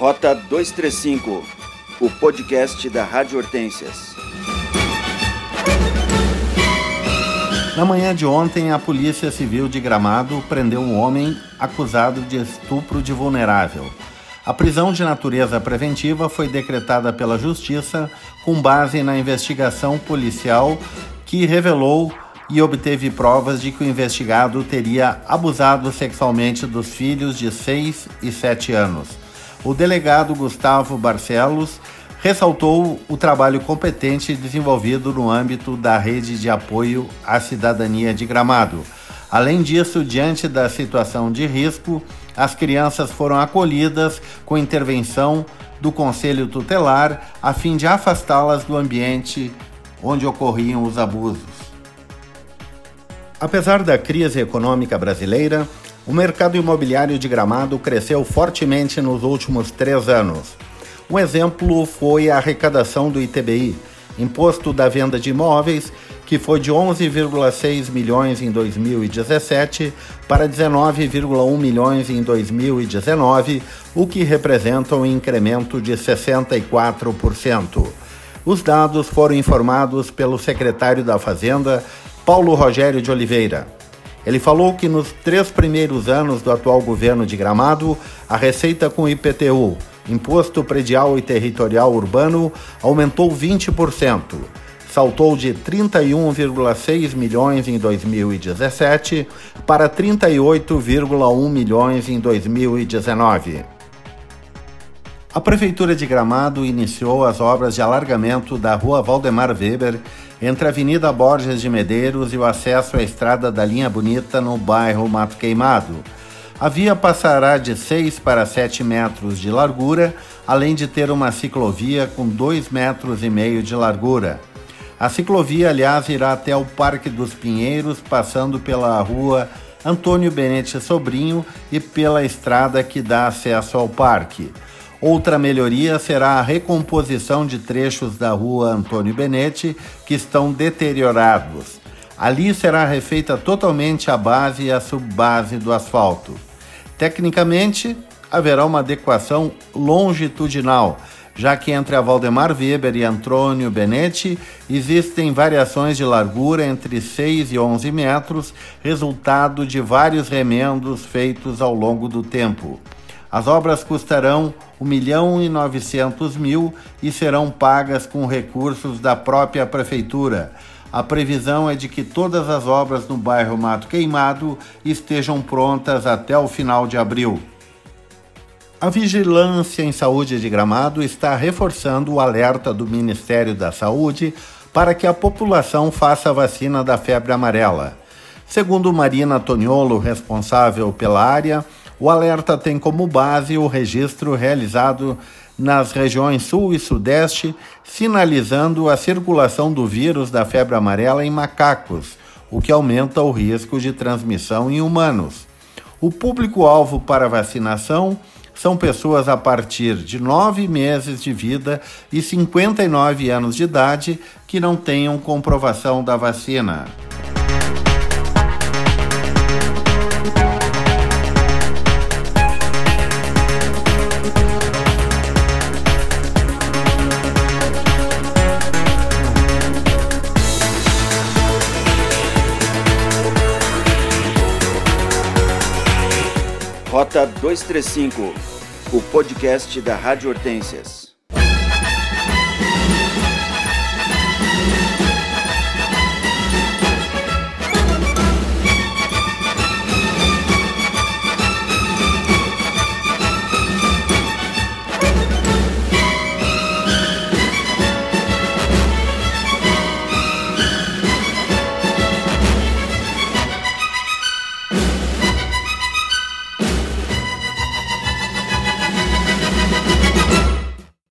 Rota 235, o podcast da Rádio Hortências. Na manhã de ontem, a Polícia Civil de Gramado prendeu um homem acusado de estupro de vulnerável. A prisão de natureza preventiva foi decretada pela Justiça com base na investigação policial que revelou e obteve provas de que o investigado teria abusado sexualmente dos filhos de 6 e 7 anos. O delegado Gustavo Barcelos ressaltou o trabalho competente desenvolvido no âmbito da rede de apoio à cidadania de Gramado. Além disso, diante da situação de risco, as crianças foram acolhidas com intervenção do Conselho Tutelar a fim de afastá-las do ambiente onde ocorriam os abusos. Apesar da crise econômica brasileira, o mercado imobiliário de Gramado cresceu fortemente nos últimos três anos. Um exemplo foi a arrecadação do ITBI, Imposto da Venda de Imóveis, que foi de 11,6 milhões em 2017 para 19,1 milhões em 2019, o que representa um incremento de 64%. Os dados foram informados pelo secretário da Fazenda, Paulo Rogério de Oliveira. Ele falou que nos três primeiros anos do atual governo de Gramado, a receita com IPTU, Imposto Predial e Territorial Urbano, aumentou 20%. Saltou de 31,6 milhões em 2017 para 38,1 milhões em 2019. A Prefeitura de Gramado iniciou as obras de alargamento da Rua Valdemar Weber entre a Avenida Borges de Medeiros e o acesso à estrada da Linha Bonita no bairro Mato Queimado. A via passará de 6 para 7 metros de largura, além de ter uma ciclovia com 2 metros e meio de largura. A ciclovia, aliás, irá até o Parque dos Pinheiros, passando pela rua Antônio Benete Sobrinho e pela estrada que dá acesso ao parque. Outra melhoria será a recomposição de trechos da rua Antônio Benete que estão deteriorados. Ali será refeita totalmente a base e a subbase do asfalto. Tecnicamente, haverá uma adequação longitudinal, já que entre a Valdemar Weber e Antônio Benetti existem variações de largura entre 6 e 11 metros, resultado de vários remendos feitos ao longo do tempo. As obras custarão 1 milhão e 900 mil e serão pagas com recursos da própria prefeitura. A previsão é de que todas as obras no bairro Mato Queimado estejam prontas até o final de abril. A Vigilância em Saúde de Gramado está reforçando o alerta do Ministério da Saúde para que a população faça a vacina da febre amarela. Segundo Marina Toniolo, responsável pela área, o alerta tem como base o registro realizado nas regiões Sul e Sudeste, sinalizando a circulação do vírus da febre amarela em macacos, o que aumenta o risco de transmissão em humanos. O público-alvo para vacinação são pessoas a partir de 9 meses de vida e 59 anos de idade que não tenham comprovação da vacina. Rota 235, o podcast da Rádio Hortências.